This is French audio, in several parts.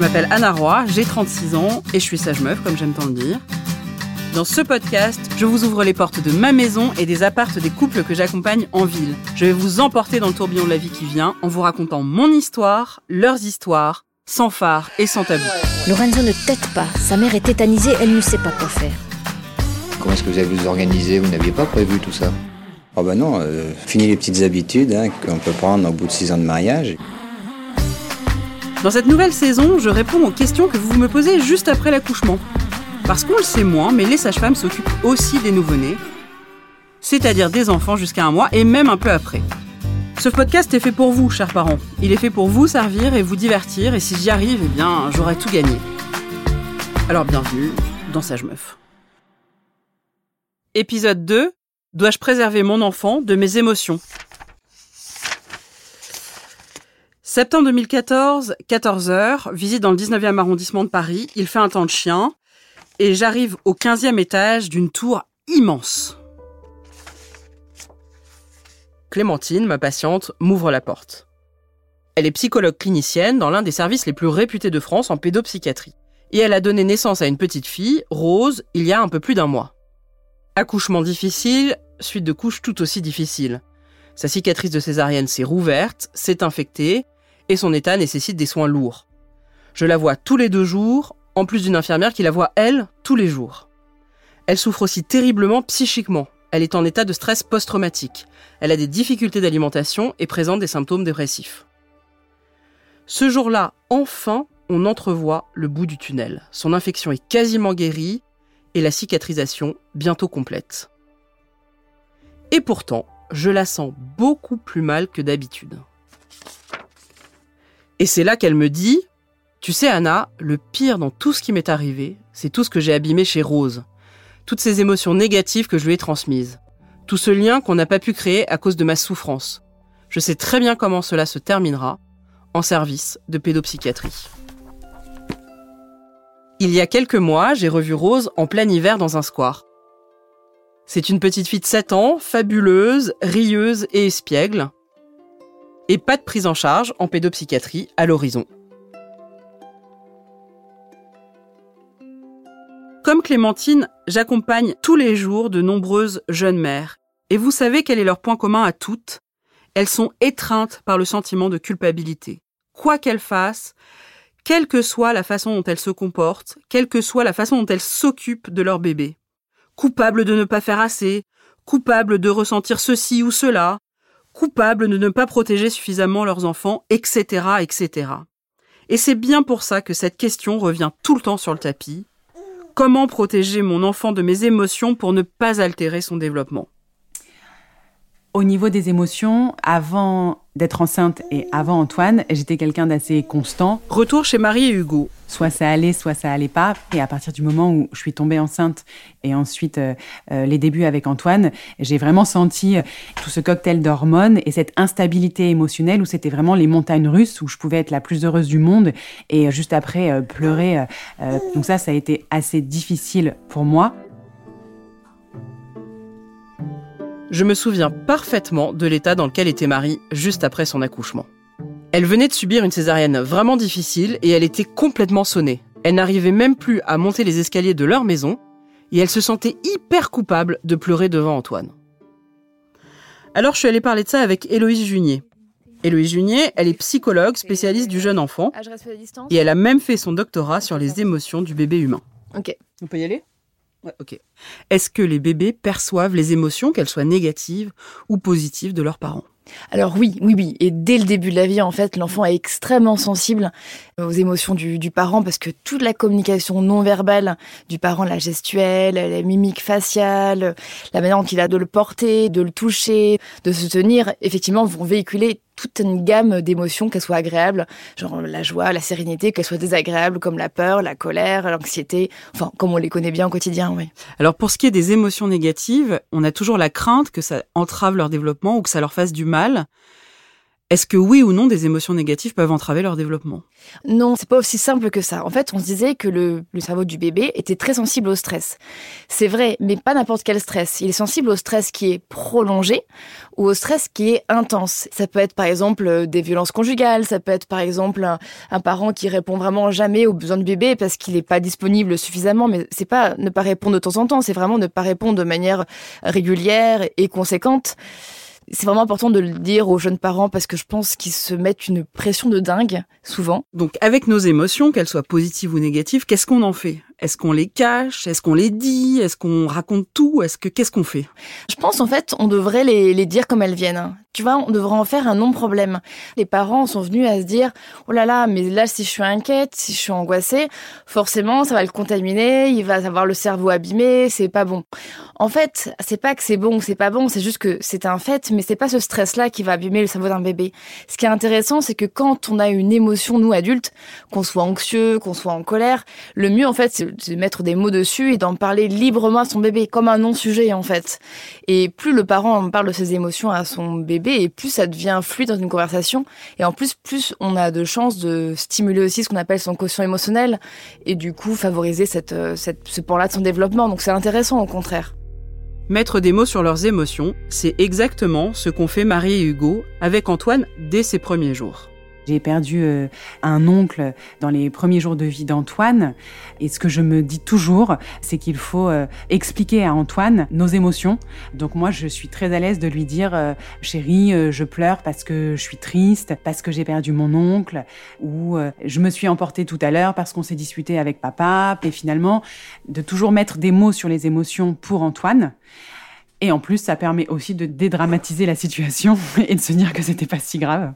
Je m'appelle Anna Roy, j'ai 36 ans et je suis sage meuf, comme j'aime tant le dire. Dans ce podcast, je vous ouvre les portes de ma maison et des appartes des couples que j'accompagne en ville. Je vais vous emporter dans le tourbillon de la vie qui vient en vous racontant mon histoire, leurs histoires, sans phare et sans tabou. Lorenzo ne tête pas. Sa mère est tétanisée, elle ne sait pas quoi faire. Comment est-ce que vous avez vous organiser Vous n'aviez pas prévu tout ça? Oh bah non, euh, fini les petites habitudes hein, qu'on peut prendre au bout de six ans de mariage. Dans cette nouvelle saison, je réponds aux questions que vous me posez juste après l'accouchement. Parce qu'on le sait moins, mais les sages-femmes s'occupent aussi des nouveau-nés, c'est-à-dire des enfants jusqu'à un mois et même un peu après. Ce podcast est fait pour vous, chers parents. Il est fait pour vous servir et vous divertir, et si j'y arrive, eh bien, j'aurai tout gagné. Alors bienvenue dans Sage Meuf. Épisode 2. Dois-je préserver mon enfant de mes émotions? Septembre 2014, 14h, visite dans le 19e arrondissement de Paris. Il fait un temps de chien et j'arrive au 15e étage d'une tour immense. Clémentine, ma patiente, m'ouvre la porte. Elle est psychologue clinicienne dans l'un des services les plus réputés de France en pédopsychiatrie. Et elle a donné naissance à une petite fille, Rose, il y a un peu plus d'un mois. Accouchement difficile, suite de couches tout aussi difficile. Sa cicatrice de césarienne s'est rouverte, s'est infectée, et son état nécessite des soins lourds. Je la vois tous les deux jours, en plus d'une infirmière qui la voit, elle, tous les jours. Elle souffre aussi terriblement psychiquement. Elle est en état de stress post-traumatique. Elle a des difficultés d'alimentation et présente des symptômes dépressifs. Ce jour-là, enfin, on entrevoit le bout du tunnel. Son infection est quasiment guérie et la cicatrisation bientôt complète. Et pourtant, je la sens beaucoup plus mal que d'habitude. Et c'est là qu'elle me dit Tu sais, Anna, le pire dans tout ce qui m'est arrivé, c'est tout ce que j'ai abîmé chez Rose. Toutes ces émotions négatives que je lui ai transmises. Tout ce lien qu'on n'a pas pu créer à cause de ma souffrance. Je sais très bien comment cela se terminera en service de pédopsychiatrie. Il y a quelques mois, j'ai revu Rose en plein hiver dans un square. C'est une petite fille de 7 ans, fabuleuse, rieuse et espiègle. Et pas de prise en charge en pédopsychiatrie à l'horizon. Comme Clémentine, j'accompagne tous les jours de nombreuses jeunes mères. Et vous savez quel est leur point commun à toutes? Elles sont étreintes par le sentiment de culpabilité. Quoi qu'elles fassent, quelle que soit la façon dont elles se comportent, quelle que soit la façon dont elles s'occupent de leur bébé. Coupables de ne pas faire assez, coupables de ressentir ceci ou cela, coupables de ne pas protéger suffisamment leurs enfants, etc., etc. Et c'est bien pour ça que cette question revient tout le temps sur le tapis. Comment protéger mon enfant de mes émotions pour ne pas altérer son développement? Au niveau des émotions, avant d'être enceinte et avant Antoine, j'étais quelqu'un d'assez constant. Retour chez Marie et Hugo. Soit ça allait, soit ça allait pas. Et à partir du moment où je suis tombée enceinte et ensuite euh, euh, les débuts avec Antoine, j'ai vraiment senti euh, tout ce cocktail d'hormones et cette instabilité émotionnelle où c'était vraiment les montagnes russes où je pouvais être la plus heureuse du monde et juste après pleurer. donc ça, ça a été assez difficile pour moi. Je me souviens parfaitement de l'état dans lequel était Marie juste après son accouchement. Elle venait de subir une césarienne vraiment difficile et elle était complètement sonnée. Elle n'arrivait même plus à monter les escaliers de leur maison et elle se sentait hyper coupable de pleurer devant Antoine. Alors je suis allée parler de ça avec Héloïse Junier. Héloïse Junier, elle est psychologue spécialiste du jeune enfant et elle a même fait son doctorat sur les émotions du bébé humain. Ok. On peut y aller? Ouais, ok. Est-ce que les bébés perçoivent les émotions, qu'elles soient négatives ou positives, de leurs parents? Alors oui, oui, oui. Et dès le début de la vie, en fait, l'enfant est extrêmement sensible aux émotions du, du, parent parce que toute la communication non verbale du parent, la gestuelle, la mimique faciale, la manière dont il a de le porter, de le toucher, de se tenir, effectivement, vont véhiculer toute une gamme d'émotions, qu'elles soient agréables, genre la joie, la sérénité, qu'elles soient désagréables, comme la peur, la colère, l'anxiété, enfin, comme on les connaît bien au quotidien, oui. Alors, pour ce qui est des émotions négatives, on a toujours la crainte que ça entrave leur développement ou que ça leur fasse du mal. Est-ce que oui ou non des émotions négatives peuvent entraver leur développement? Non, c'est pas aussi simple que ça. En fait, on se disait que le, cerveau du bébé était très sensible au stress. C'est vrai, mais pas n'importe quel stress. Il est sensible au stress qui est prolongé ou au stress qui est intense. Ça peut être par exemple euh, des violences conjugales, ça peut être par exemple un, un parent qui répond vraiment jamais aux besoins du bébé parce qu'il n'est pas disponible suffisamment, mais c'est pas ne pas répondre de temps en temps, c'est vraiment ne pas répondre de manière régulière et conséquente c'est vraiment important de le dire aux jeunes parents parce que je pense qu'ils se mettent une pression de dingue souvent. Donc avec nos émotions, qu'elles soient positives ou négatives, qu'est-ce qu'on en fait? Est-ce qu'on les cache? Est-ce qu'on les dit? Est-ce qu'on raconte tout? Est-ce que qu'est-ce qu'on fait? Je pense en fait on devrait les, les dire comme elles viennent. Tu vois, on devrait en faire un non-problème. Les parents sont venus à se dire oh là là, mais là si je suis inquiète, si je suis angoissée, forcément ça va le contaminer, il va avoir le cerveau abîmé, c'est pas bon. En fait, c'est pas que c'est bon ou c'est pas bon, c'est juste que c'est un fait, mais c'est pas ce stress-là qui va abîmer le cerveau d'un bébé. Ce qui est intéressant, c'est que quand on a une émotion, nous adultes, qu'on soit anxieux, qu'on soit en colère, le mieux en fait, c'est de mettre des mots dessus et d'en parler librement à son bébé, comme un non-sujet en fait. Et plus le parent parle de ses émotions à son bébé, et plus ça devient fluide dans une conversation. Et en plus, plus on a de chances de stimuler aussi ce qu'on appelle son quotient émotionnel et du coup favoriser cette, euh, cette, ce pan-là de son développement. Donc c'est intéressant au contraire. Mettre des mots sur leurs émotions, c'est exactement ce qu'ont fait Marie et Hugo avec Antoine dès ses premiers jours. J'ai perdu euh, un oncle dans les premiers jours de vie d'Antoine. Et ce que je me dis toujours, c'est qu'il faut euh, expliquer à Antoine nos émotions. Donc moi, je suis très à l'aise de lui dire, euh, chérie, je pleure parce que je suis triste, parce que j'ai perdu mon oncle, ou je me suis emportée tout à l'heure parce qu'on s'est disputé avec papa. Et finalement, de toujours mettre des mots sur les émotions pour Antoine. Et en plus, ça permet aussi de dédramatiser la situation et de se dire que c'était pas si grave.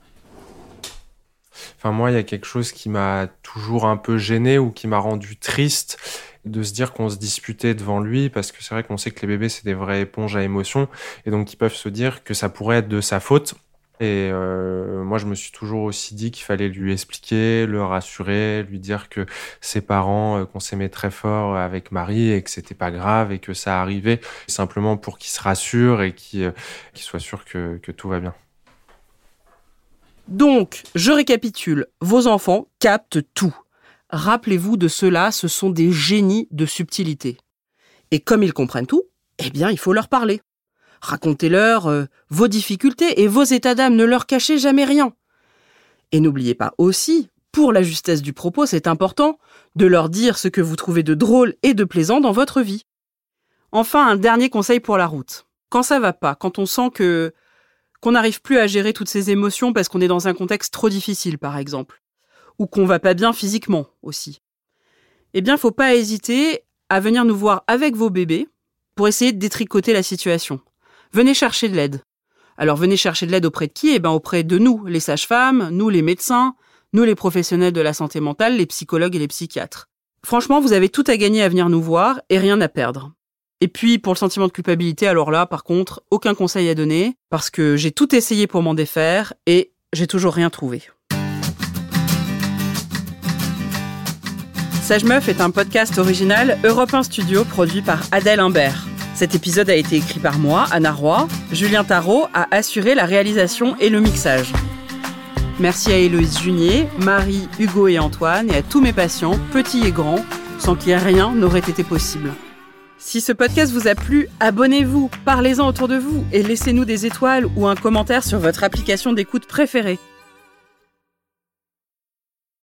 Enfin, moi, il y a quelque chose qui m'a toujours un peu gêné ou qui m'a rendu triste de se dire qu'on se disputait devant lui parce que c'est vrai qu'on sait que les bébés c'est des vraies éponges à émotions et donc ils peuvent se dire que ça pourrait être de sa faute et euh, moi je me suis toujours aussi dit qu'il fallait lui expliquer, le rassurer, lui dire que ses parents euh, qu'on s'aimait très fort avec Marie et que c'était pas grave et que ça arrivait simplement pour qu'il se rassure et qu'il euh, soit sûr que, que tout va bien. Donc, je récapitule, vos enfants captent tout. Rappelez-vous de cela, ce sont des génies de subtilité. Et comme ils comprennent tout, eh bien, il faut leur parler. Racontez-leur euh, vos difficultés et vos états d'âme, ne leur cachez jamais rien. Et n'oubliez pas aussi, pour la justesse du propos, c'est important de leur dire ce que vous trouvez de drôle et de plaisant dans votre vie. Enfin, un dernier conseil pour la route. Quand ça va pas, quand on sent que qu'on n'arrive plus à gérer toutes ces émotions parce qu'on est dans un contexte trop difficile, par exemple, ou qu'on va pas bien physiquement aussi. Eh bien, faut pas hésiter à venir nous voir avec vos bébés pour essayer de détricoter la situation. Venez chercher de l'aide. Alors venez chercher de l'aide auprès de qui? Eh bien auprès de nous, les sages-femmes, nous les médecins, nous les professionnels de la santé mentale, les psychologues et les psychiatres. Franchement, vous avez tout à gagner à venir nous voir et rien à perdre. Et puis pour le sentiment de culpabilité, alors là, par contre, aucun conseil à donner, parce que j'ai tout essayé pour m'en défaire et j'ai toujours rien trouvé. Sage Meuf est un podcast original Europe 1 Studio produit par Adèle Imbert. Cet épisode a été écrit par moi, Anna Roy. Julien Tarot a assuré la réalisation et le mixage. Merci à Héloïse Junier, Marie, Hugo et Antoine et à tous mes patients, petits et grands, sans qui rien n'aurait été possible. Si ce podcast vous a plu, abonnez-vous, parlez-en autour de vous et laissez-nous des étoiles ou un commentaire sur votre application d'écoute préférée.